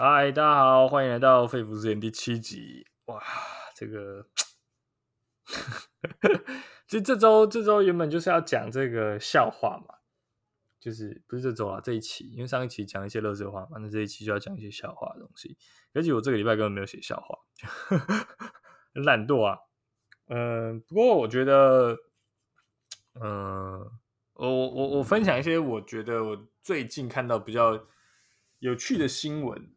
嗨，大家好，欢迎来到《肺腑之言》第七集。哇，这个，其实这周这周原本就是要讲这个笑话嘛，就是不是这周啊，这一期，因为上一期讲一些乐色话嘛，那这一期就要讲一些笑话的东西。而且我这个礼拜根本没有写笑话，很 懒惰啊。嗯、不过我觉得，嗯、我我我分享一些我觉得我最近看到比较有趣的新闻。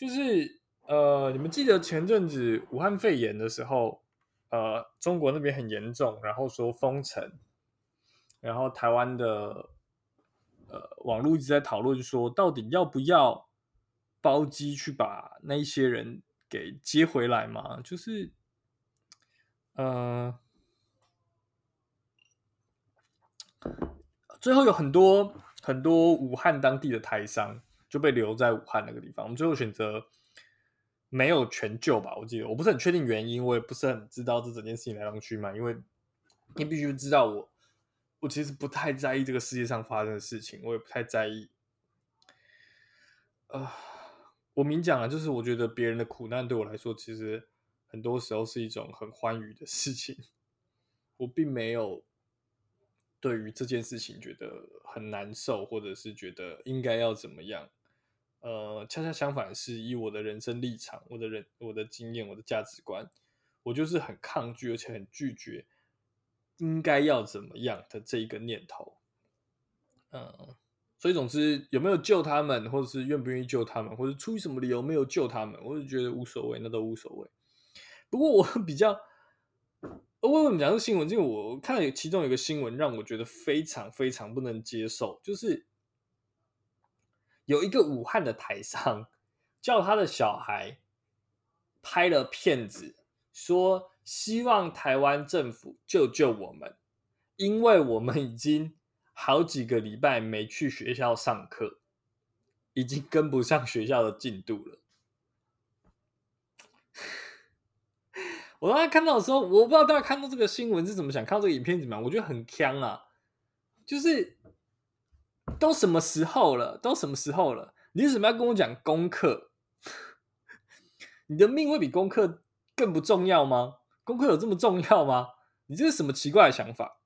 就是呃，你们记得前阵子武汉肺炎的时候，呃，中国那边很严重，然后说封城，然后台湾的呃网络一直在讨论说，到底要不要包机去把那一些人给接回来嘛？就是呃，最后有很多很多武汉当地的台商。就被留在武汉那个地方。我们最后选择没有全救吧，我记得我不是很确定原因，我也不是很知道这整件事情来龙去脉。因为你必须知道我，我其实不太在意这个世界上发生的事情，我也不太在意。啊、我明讲了，就是我觉得别人的苦难对我来说，其实很多时候是一种很欢愉的事情。我并没有。对于这件事情觉得很难受，或者是觉得应该要怎么样，呃，恰恰相反，是以我的人生立场、我的人、我的经验、我的价值观，我就是很抗拒，而且很拒绝应该要怎么样的这一个念头。嗯、所以总之有没有救他们，或者是愿不愿意救他们，或者出于什么理由没有救他们，我就觉得无所谓，那都无所谓。不过我 比较。我为什么讲这新闻？因为我看其中有个新闻，让我觉得非常非常不能接受，就是有一个武汉的台商叫他的小孩拍了片子，说希望台湾政府救救我们，因为我们已经好几个礼拜没去学校上课，已经跟不上学校的进度了。我刚才看到的时候，我不知道大家看到这个新闻是怎么想，看到这个影片怎么样？我觉得很锵啊！就是都什么时候了，都什么时候了？你为什么要跟我讲功课？你的命会比功课更不重要吗？功课有这么重要吗？你这是什么奇怪的想法？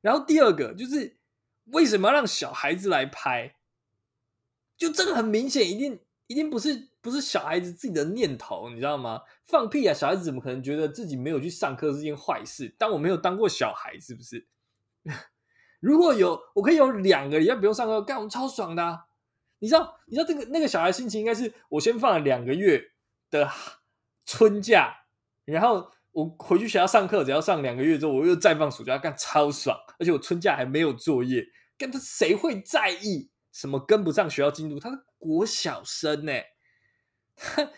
然后第二个就是为什么要让小孩子来拍？就这个很明显，一定一定不是。不是小孩子自己的念头，你知道吗？放屁啊！小孩子怎么可能觉得自己没有去上课是件坏事？但我没有当过小孩，是不是？如果有，我可以有两个礼拜不用上课，干我们超爽的。你知道？你知道这个那个小孩心情应该是：我先放了两个月的春假，然后我回去学校上课，只要上两个月之后，我又再放暑假，干超爽。而且我春假还没有作业，干他谁会在意什么跟不上学校进度？他是国小生呢。他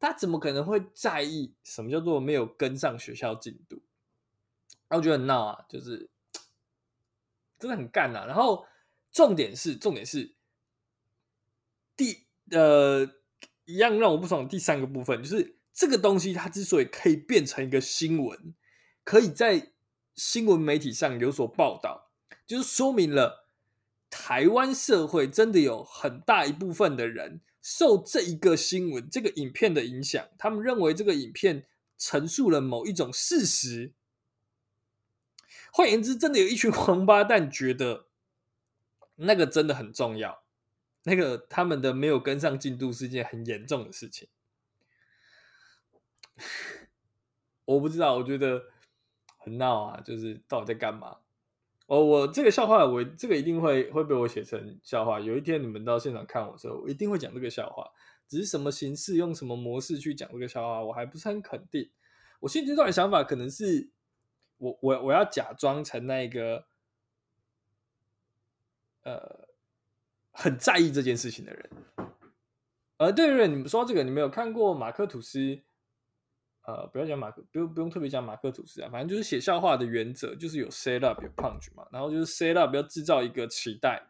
他怎么可能会在意什么叫做没有跟上学校进度？然后我觉得很闹啊，就是真的很干啊。然后重点是，重点是第呃一样让我不爽的第三个部分，就是这个东西它之所以可以变成一个新闻，可以在新闻媒体上有所报道，就是说明了台湾社会真的有很大一部分的人。受这一个新闻、这个影片的影响，他们认为这个影片陈述了某一种事实。换言之，真的有一群 王八蛋觉得那个真的很重要，那个他们的没有跟上进度是一件很严重的事情。我不知道，我觉得很闹啊，就是到底在干嘛？哦，我这个笑话，我这个一定会会被我写成笑话。有一天你们到现场看我的时候，我一定会讲这个笑话。只是什么形式，用什么模式去讲这个笑话，我还不是很肯定。我现阶段的想法可能是，我我我要假装成那个，呃，很在意这件事情的人。呃，对对，你们说这个，你们有看过马克吐斯？呃，不要讲马克，不用不用特别讲马克吐斯啊，反正就是写笑话的原则就是有 set up 有 punch 嘛，然后就是 set up 要制造一个期待。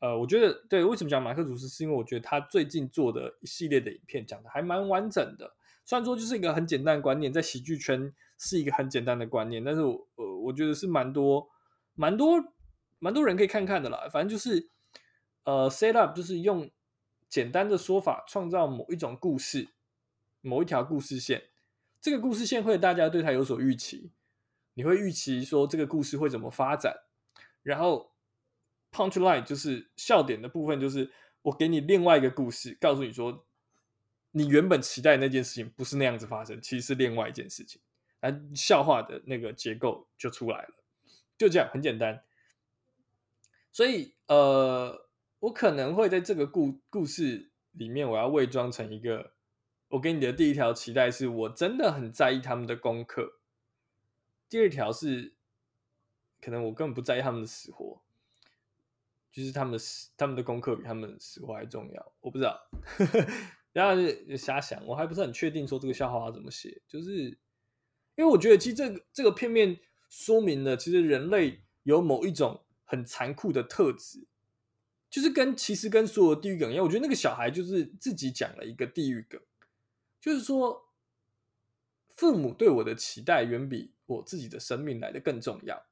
呃，我觉得对，为什么讲马克吐斯，是因为我觉得他最近做的一系列的影片讲的还蛮完整的。虽然说就是一个很简单的观念，在喜剧圈是一个很简单的观念，但是我呃，我觉得是蛮多蛮多蛮多人可以看看的啦。反正就是呃，set up 就是用简单的说法，创造某一种故事，某一条故事线。这个故事线会大家对它有所预期，你会预期说这个故事会怎么发展，然后 punchline 就是笑点的部分，就是我给你另外一个故事，告诉你说你原本期待那件事情不是那样子发生，其实是另外一件事情，而笑话的那个结构就出来了，就这样很简单。所以呃，我可能会在这个故故事里面，我要伪装成一个。我给你的第一条期待是我真的很在意他们的功课。第二条是，可能我根本不在意他们的死活，就是他们的，他们的功课比他们死活还重要。我不知道，然后就瞎想，我还不是很确定说这个笑话要怎么写，就是因为我觉得其实这个这个片面说明了，其实人类有某一种很残酷的特质，就是跟其实跟所有地狱梗一样，我觉得那个小孩就是自己讲了一个地狱梗。就是说，父母对我的期待远比我自己的生命来的更重要。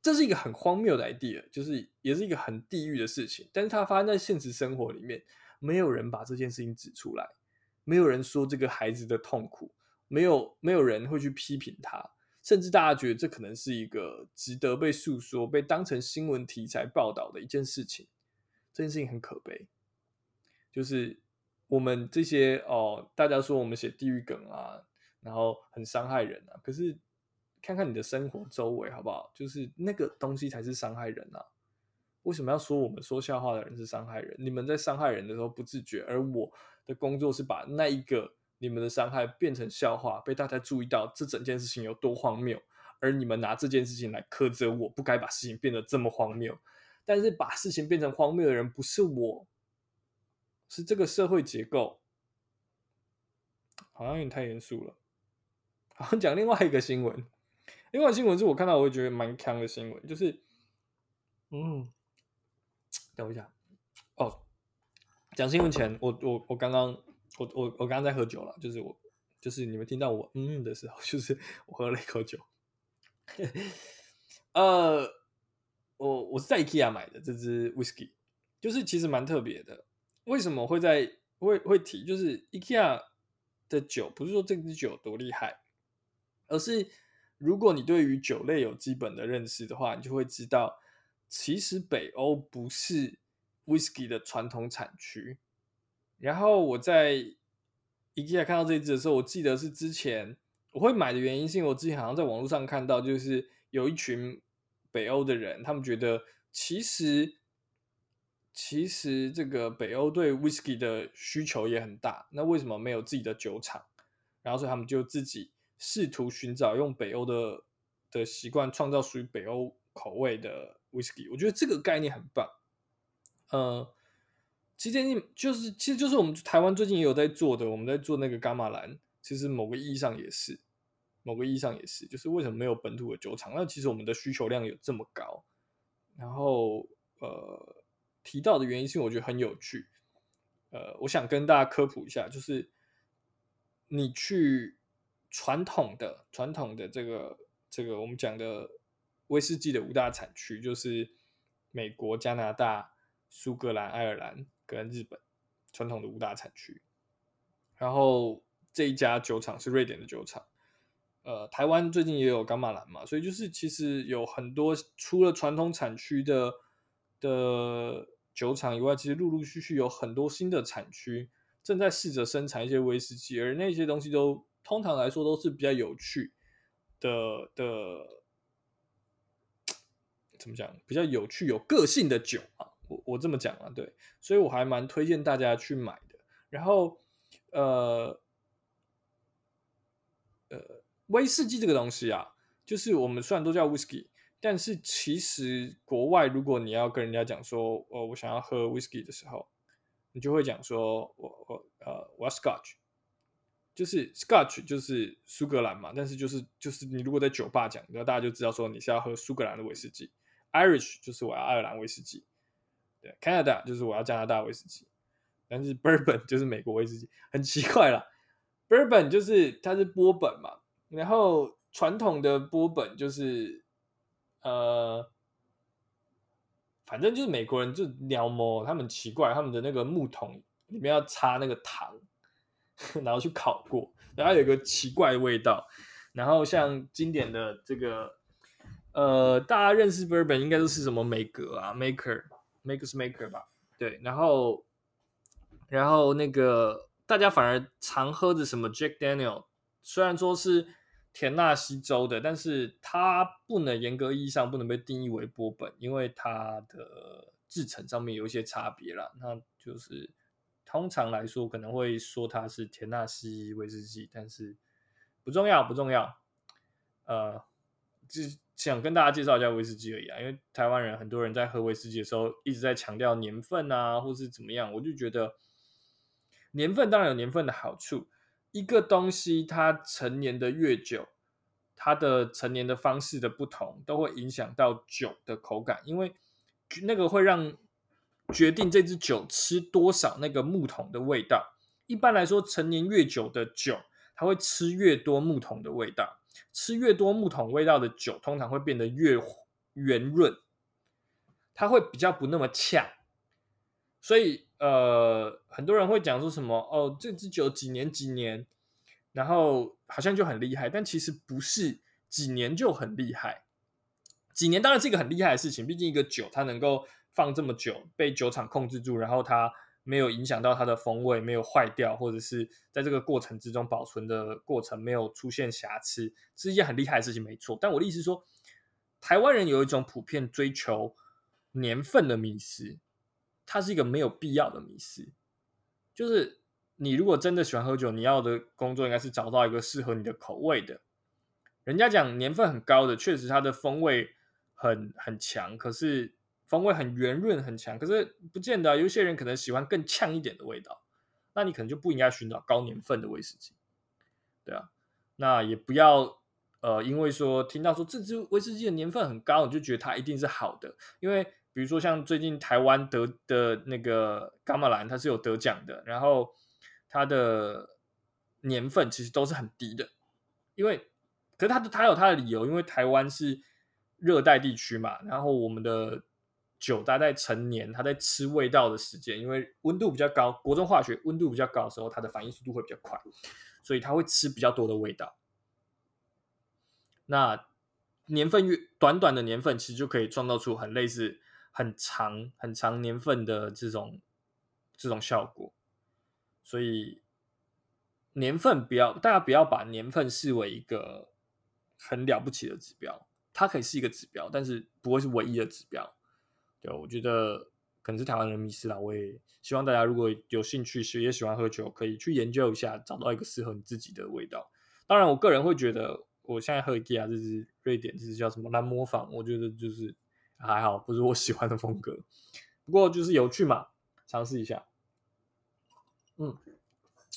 这是一个很荒谬的 idea，就是也是一个很地狱的事情。但是它发生在现实生活里面，没有人把这件事情指出来，没有人说这个孩子的痛苦，没有没有人会去批评他，甚至大家觉得这可能是一个值得被诉说、被当成新闻题材报道的一件事情。这件事情很可悲，就是。我们这些哦，大家说我们写地狱梗啊，然后很伤害人啊。可是看看你的生活周围好不好？就是那个东西才是伤害人啊。为什么要说我们说笑话的人是伤害人？你们在伤害人的时候不自觉，而我的工作是把那一个你们的伤害变成笑话，被大家注意到这整件事情有多荒谬，而你们拿这件事情来苛责我不该把事情变得这么荒谬。但是把事情变成荒谬的人不是我。是这个社会结构，好像有点太严肃了。好像，讲另外一个新闻，另外新闻是我看到我会觉得蛮强的新闻，就是，嗯，等一下，哦，讲新闻前，我我我刚刚我我我刚刚在喝酒了，就是我就是你们听到我嗯的时候，就是我喝了一口酒。呃，我我是在 IKEA 买的这支 whisky，就是其实蛮特别的。为什么会在会会提？就是 IKEA 的酒，不是说这支酒多厉害，而是如果你对于酒类有基本的认识的话，你就会知道，其实北欧不是 whisky 的传统产区。然后我在 IKEA 看到这支的时候，我记得是之前我会买的原因，是因为我之前好像在网络上看到，就是有一群北欧的人，他们觉得其实。其实这个北欧对 whisky 的需求也很大，那为什么没有自己的酒厂？然后所以他们就自己试图寻找用北欧的的习惯创造属于北欧口味的 whisky。我觉得这个概念很棒。呃，其实你就是其实就是我们台湾最近也有在做的，我们在做那个伽马兰，其实某个意义上也是，某个意义上也是，就是为什么没有本土的酒厂？那其实我们的需求量有这么高，然后呃。提到的原因是我觉得很有趣，呃，我想跟大家科普一下，就是你去传统的传统的这个这个我们讲的威士忌的五大产区，就是美国、加拿大、苏格兰、爱尔兰跟日本传统的五大产区。然后这一家酒厂是瑞典的酒厂，呃，台湾最近也有噶玛兰嘛，所以就是其实有很多除了传统产区的的。酒厂以外，其实陆陆续续有很多新的产区正在试着生产一些威士忌，而那些东西都通常来说都是比较有趣的的，怎么讲？比较有趣、有个性的酒啊，我我这么讲啊，对，所以我还蛮推荐大家去买的。然后，呃，呃，威士忌这个东西啊，就是我们虽然都叫威士忌。但是其实国外，如果你要跟人家讲说，哦，我想要喝 whisky 的时候，你就会讲说，我我呃，我要 Scotch，就是 Scotch 就是苏格兰嘛。但是就是就是你如果在酒吧讲，然后大家就知道说你是要喝苏格兰的威士忌。Irish 就是我要爱尔兰威士忌，对，Canada 就是我要加拿大威士忌。但是 Bourbon 就是美国威士忌，很奇怪啦。Bourbon 就是它是波本嘛，然后传统的波本就是。呃，反正就是美国人就鸟摸他们奇怪，他们的那个木桶里面要插那个糖，然后去烤过，然后有个奇怪的味道。然后像经典的这个，呃，大家认识 bourbon 应该都是什么梅格啊，Maker，Maker's Maker 吧？对，然后，然后那个大家反而常喝的什么 Jack Daniel，虽然说是田纳西州的，但是它不能严格意义上不能被定义为波本，因为它的制成上面有一些差别啦。那就是通常来说可能会说它是田纳西威士忌，但是。不重要，不重要。呃，这想跟大家介绍一下威士忌而已啊。因为台湾人很多人在喝威士忌的时候一直在强调年份啊，或是怎么样，我就觉得年份当然有年份的好处。一个东西它陈年的越久，它的陈年的方式的不同，都会影响到酒的口感，因为那个会让决定这支酒吃多少那个木桶的味道。一般来说，陈年越久的酒。它会吃越多木桶的味道，吃越多木桶味道的酒，通常会变得越圆润，它会比较不那么呛。所以，呃，很多人会讲说什么哦，这支酒几年几年，然后好像就很厉害，但其实不是几年就很厉害。几年当然是一个很厉害的事情，毕竟一个酒它能够放这么久，被酒厂控制住，然后它。没有影响到它的风味，没有坏掉，或者是在这个过程之中保存的过程没有出现瑕疵，是一件很厉害的事情，没错。但我的意思是说，台湾人有一种普遍追求年份的迷思，它是一个没有必要的迷思。就是你如果真的喜欢喝酒，你要的工作应该是找到一个适合你的口味的。人家讲年份很高的，确实它的风味很很强，可是。风味很圆润很强，可是不见得。有些人可能喜欢更呛一点的味道，那你可能就不应该寻找高年份的威士忌，对啊。那也不要呃，因为说听到说这支威士忌的年份很高，你就觉得它一定是好的。因为比如说像最近台湾得的那个伽马兰，它是有得奖的，然后它的年份其实都是很低的，因为可是它它有它的理由，因为台湾是热带地区嘛，然后我们的。酒它在成年，它在吃味道的时间，因为温度比较高，国中化学温度比较高的时候，它的反应速度会比较快，所以它会吃比较多的味道。那年份越短短的年份，其实就可以创造出很类似很长很长年份的这种这种效果。所以年份不要，大家不要把年份视为一个很了不起的指标，它可以是一个指标，但是不会是唯一的指标。对，我觉得可能是台湾人迷失啦。我也希望大家如果有兴趣，是也喜欢喝酒，可以去研究一下，找到一个适合你自己的味道。当然，我个人会觉得，我现在喝 IKEA 这支瑞典，这支叫什么蓝磨坊，我觉得就是还好，不是我喜欢的风格。不过就是有趣嘛，尝试一下。嗯，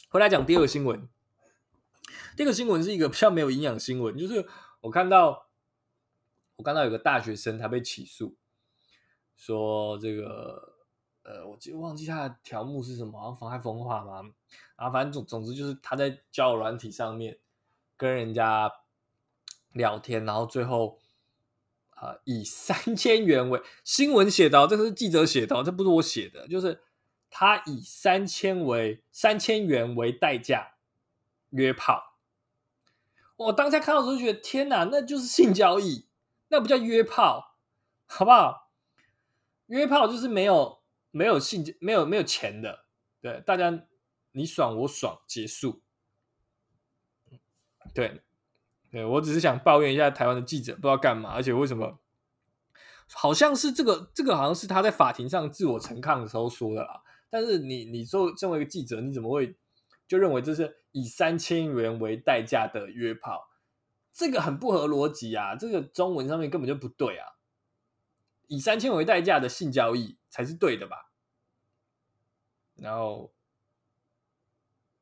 回来讲第二个新闻。第二个新闻是一个比较没有营养新闻，就是我看到我看到有个大学生他被起诉。说这个，呃，我记忘记他的条目是什么，好像妨害风化嘛，然后反正总总之就是他在交友软体上面跟人家聊天，然后最后啊、呃、以三千元为新闻写的，这是记者写的，这不是我写的，就是他以三千为三千元为代价约炮。我当下看到时候觉得天哪，那就是性交易，那不叫约炮，好不好？约炮就是没有没有性没有没有钱的，对，大家你爽我爽结束，对，对，我只是想抱怨一下台湾的记者不知道干嘛，而且为什么好像是这个这个好像是他在法庭上自我陈抗的时候说的啦，但是你你作作为一个记者，你怎么会就认为这是以三千元为代价的约炮？这个很不合逻辑啊，这个中文上面根本就不对啊。以三千为代价的性交易才是对的吧？然后，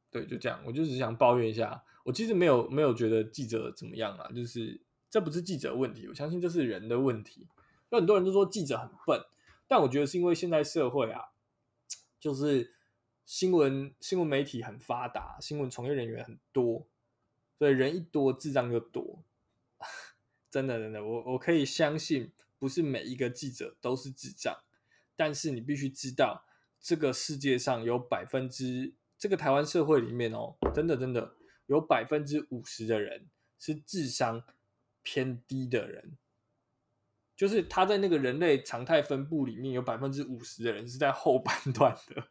对，就这样，我就只想抱怨一下。我其实没有没有觉得记者怎么样啊，就是这不是记者问题，我相信这是人的问题。有很多人都说记者很笨，但我觉得是因为现在社会啊，就是新闻新闻媒体很发达，新闻从业人员很多，所以人一多，智障就多。真的真的，我我可以相信。不是每一个记者都是智障，但是你必须知道，这个世界上有百分之这个台湾社会里面哦，真的真的有百分之五十的人是智商偏低的人，就是他在那个人类常态分布里面有百分之五十的人是在后半段的，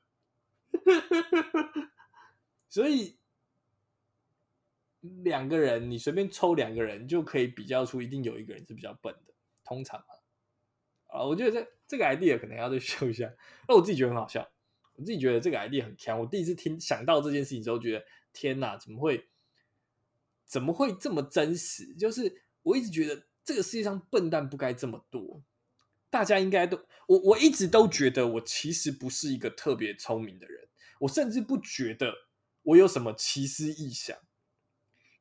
所以两个人你随便抽两个人就可以比较出一定有一个人是比较笨的，通常，啊，我觉得这这个 idea 可能要再修一下，那我自己觉得很好笑，我自己觉得这个 idea 很强，我第一次听想到这件事情之后，觉得天哪，怎么会怎么会这么真实？就是。我一直觉得这个世界上笨蛋不该这么多，大家应该都我我一直都觉得我其实不是一个特别聪明的人，我甚至不觉得我有什么奇思异想。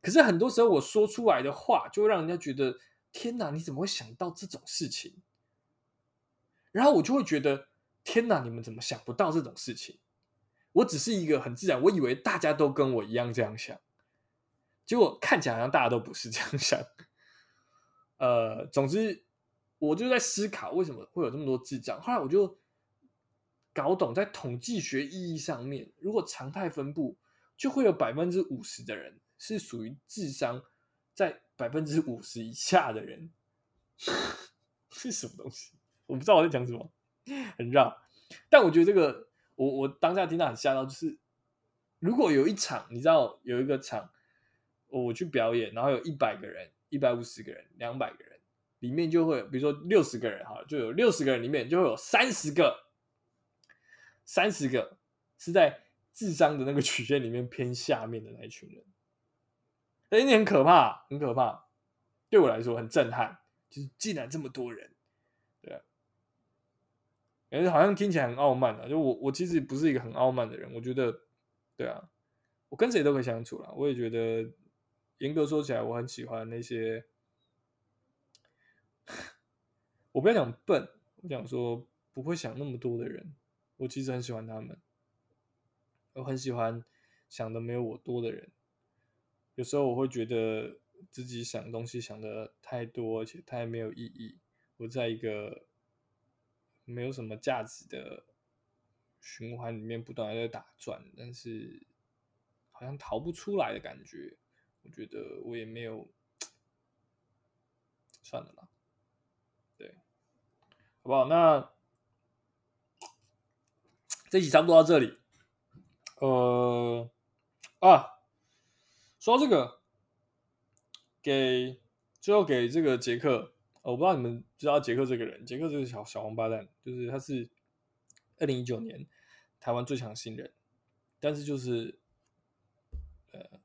可是很多时候我说出来的话，就会让人家觉得天哪，你怎么会想到这种事情？然后我就会觉得天哪，你们怎么想不到这种事情？我只是一个很自然，我以为大家都跟我一样这样想，结果看起来好像大家都不是这样想。呃，总之，我就在思考为什么会有这么多智障。后来我就搞懂，在统计学意义上面，如果常态分布，就会有百分之五十的人是属于智商在百分之五十以下的人。是什么东西？我不知道我在讲什么，很绕。但我觉得这个，我我当下听到很吓到，就是如果有一场，你知道有一个场，我去表演，然后有一百个人。一百五十个人，两百个人，里面就会，比如说六十个人，哈，就有六十个人里面就会有三十个，三十个是在智商的那个曲线里面偏下面的那一群人，哎，你很可怕，很可怕，对我来说很震撼，就是竟然这么多人，感觉好像听起来很傲慢啊，就我我其实不是一个很傲慢的人，我觉得，对啊，我跟谁都可以相处啦，我也觉得。严格说起来，我很喜欢那些，我不要讲笨，我想说不会想那么多的人。我其实很喜欢他们，我很喜欢想的没有我多的人。有时候我会觉得自己想东西想的太多，而且太没有意义。我在一个没有什么价值的循环里面不断的在打转，但是好像逃不出来的感觉。我觉得我也没有，算了吧，对，好不好？那这集差不多到这里。呃，啊，说到这个，给最后给这个杰克，我不知道你们知道杰克这个人，杰克这个小小王八蛋，就是他是二零一九年台湾最强新人，但是就是，呃。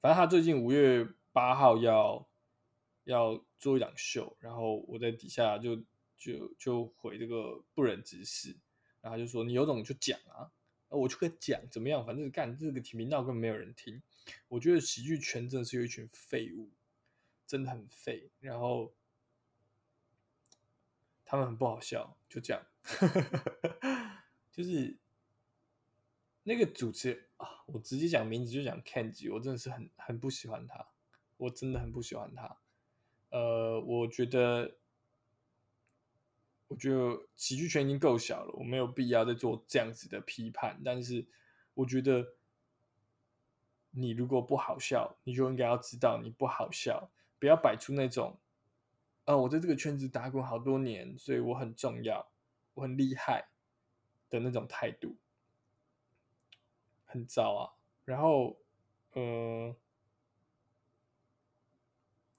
反正他最近五月八号要要做一档秀，然后我在底下就就就回这个不忍直视，然后他就说，你有种就讲啊，我就跟讲怎么样，反正干这个频道根本没有人听。我觉得喜剧圈真的是有一群废物，真的很废，然后他们很不好笑，就这样，就是。那个主持人啊，我直接讲名字就讲 Kenji，我真的是很很不喜欢他，我真的很不喜欢他。呃，我觉得，我觉得喜剧圈已经够小了，我没有必要再做这样子的批判。但是，我觉得你如果不好笑，你就应该要知道你不好笑，不要摆出那种，呃，我在这个圈子打滚好多年，所以我很重要，我很厉害的那种态度。很糟啊，然后，呃，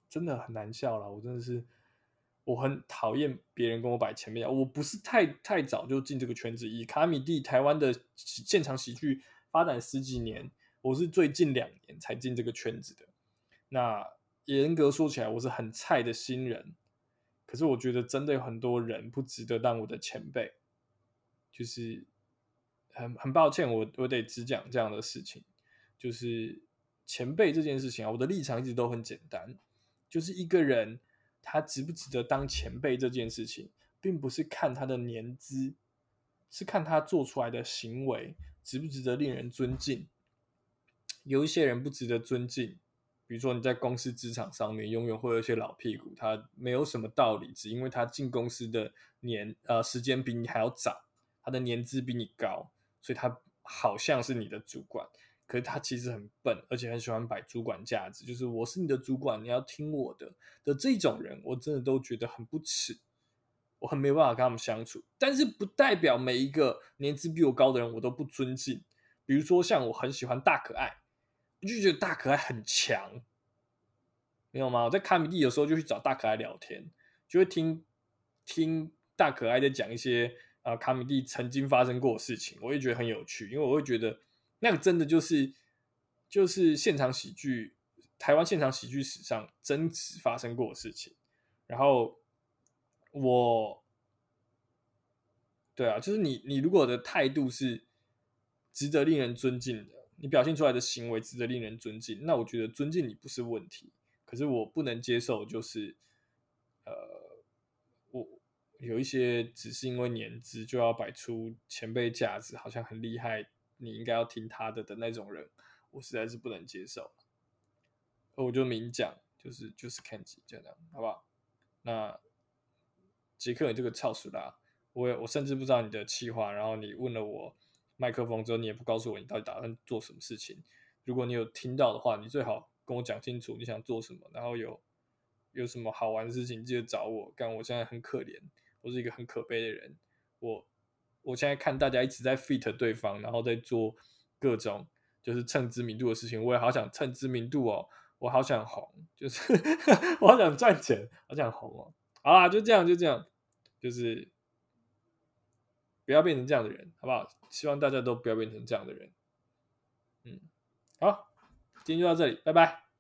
真的很难笑了。我真的是，我很讨厌别人跟我摆前面。我不是太太早就进这个圈子，以卡米蒂台湾的现场喜剧发展十几年，我是最近两年才进这个圈子的。那严格说起来，我是很菜的新人。可是我觉得真的有很多人不值得当我的前辈，就是。很很抱歉，我我得只讲这样的事情，就是前辈这件事情啊，我的立场一直都很简单，就是一个人他值不值得当前辈这件事情，并不是看他的年资，是看他做出来的行为值不值得令人尊敬。有一些人不值得尊敬，比如说你在公司职场上面永远会有一些老屁股，他没有什么道理，只因为他进公司的年呃时间比你还要早。他的年资比你高，所以他好像是你的主管，可是他其实很笨，而且很喜欢摆主管架子，就是我是你的主管，你要听我的的这种人，我真的都觉得很不耻，我很没有办法跟他们相处。但是不代表每一个年资比我高的人我都不尊敬，比如说像我很喜欢大可爱，就觉得大可爱很强。没有吗？我在卡米蒂有时候就去找大可爱聊天，就会听听大可爱在讲一些啊、卡米蒂曾经发生过的事情，我也觉得很有趣，因为我会觉得那个真的就是就是现场喜剧，台湾现场喜剧史上真实发生过的事情。然后我，对啊，就是你你如果的态度是值得令人尊敬的，你表现出来的行为值得令人尊敬，那我觉得尊敬你不是问题。可是我不能接受，就是，呃，我有一些只是因为年资就要摆出前辈架子，好像很厉害，你应该要听他的的那种人，我实在是不能接受。我就明讲，就是就是 Kenji 这样，好不好？那杰克，你这个操死啦！我也我甚至不知道你的气话，然后你问了我麦克风之后，你也不告诉我你到底打算做什么事情。如果你有听到的话，你最好。跟我讲清楚你想做什么，然后有有什么好玩的事情，记得找我。干，我现在很可怜，我是一个很可悲的人。我我现在看大家一直在 fit 对方，然后在做各种就是蹭知名度的事情，我也好想蹭知名度哦，我好想红，就是 我好想赚钱，好想红哦。好啦，就这样，就这样，就是不要变成这样的人，好不好？希望大家都不要变成这样的人。嗯，好。今天就到这里，拜拜。